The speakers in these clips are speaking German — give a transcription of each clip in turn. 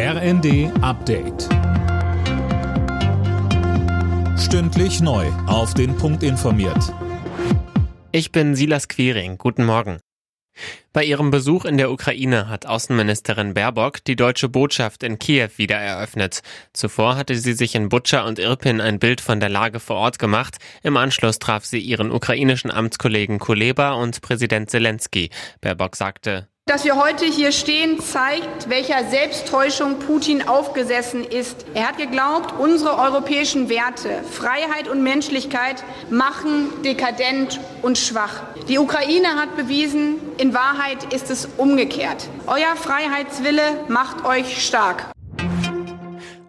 RND Update. Stündlich neu. Auf den Punkt informiert. Ich bin Silas Quiring. Guten Morgen. Bei ihrem Besuch in der Ukraine hat Außenministerin Baerbock die deutsche Botschaft in Kiew wieder eröffnet. Zuvor hatte sie sich in Butscha und Irpin ein Bild von der Lage vor Ort gemacht. Im Anschluss traf sie ihren ukrainischen Amtskollegen Kuleba und Präsident Zelensky. Baerbock sagte, dass wir heute hier stehen, zeigt, welcher Selbsttäuschung Putin aufgesessen ist. Er hat geglaubt, unsere europäischen Werte, Freiheit und Menschlichkeit machen dekadent und schwach. Die Ukraine hat bewiesen, in Wahrheit ist es umgekehrt. Euer Freiheitswille macht euch stark.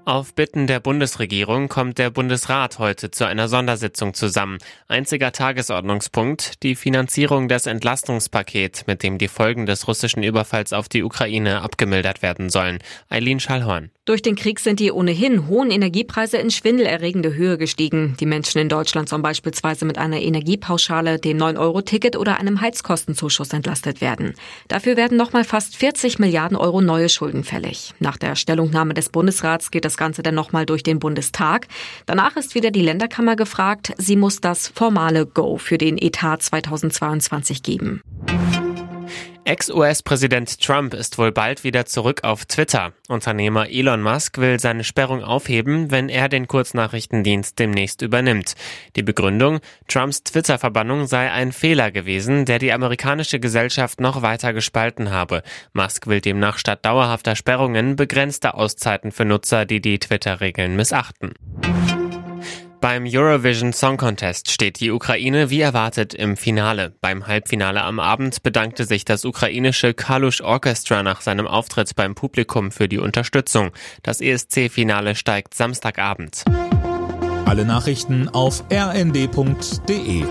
Auf Bitten der Bundesregierung kommt der Bundesrat heute zu einer Sondersitzung zusammen. Einziger Tagesordnungspunkt die Finanzierung des Entlastungspakets, mit dem die Folgen des russischen Überfalls auf die Ukraine abgemildert werden sollen. Eileen Schallhorn. Durch den Krieg sind die ohnehin hohen Energiepreise in schwindelerregende Höhe gestiegen. Die Menschen in Deutschland sollen beispielsweise mit einer Energiepauschale, dem 9-Euro-Ticket oder einem Heizkostenzuschuss entlastet werden. Dafür werden nochmal fast 40 Milliarden Euro neue Schulden fällig. Nach der Stellungnahme des Bundesrats geht das Ganze dann nochmal durch den Bundestag. Danach ist wieder die Länderkammer gefragt. Sie muss das formale Go für den Etat 2022 geben. Ex-US-Präsident Trump ist wohl bald wieder zurück auf Twitter. Unternehmer Elon Musk will seine Sperrung aufheben, wenn er den Kurznachrichtendienst demnächst übernimmt. Die Begründung, Trumps Twitter-Verbannung sei ein Fehler gewesen, der die amerikanische Gesellschaft noch weiter gespalten habe. Musk will demnach statt dauerhafter Sperrungen begrenzte Auszeiten für Nutzer, die die Twitter-Regeln missachten. Beim Eurovision Song Contest steht die Ukraine wie erwartet im Finale. Beim Halbfinale am Abend bedankte sich das ukrainische Kalush Orchestra nach seinem Auftritt beim Publikum für die Unterstützung. Das ESC-Finale steigt Samstagabend. Alle Nachrichten auf rnd.de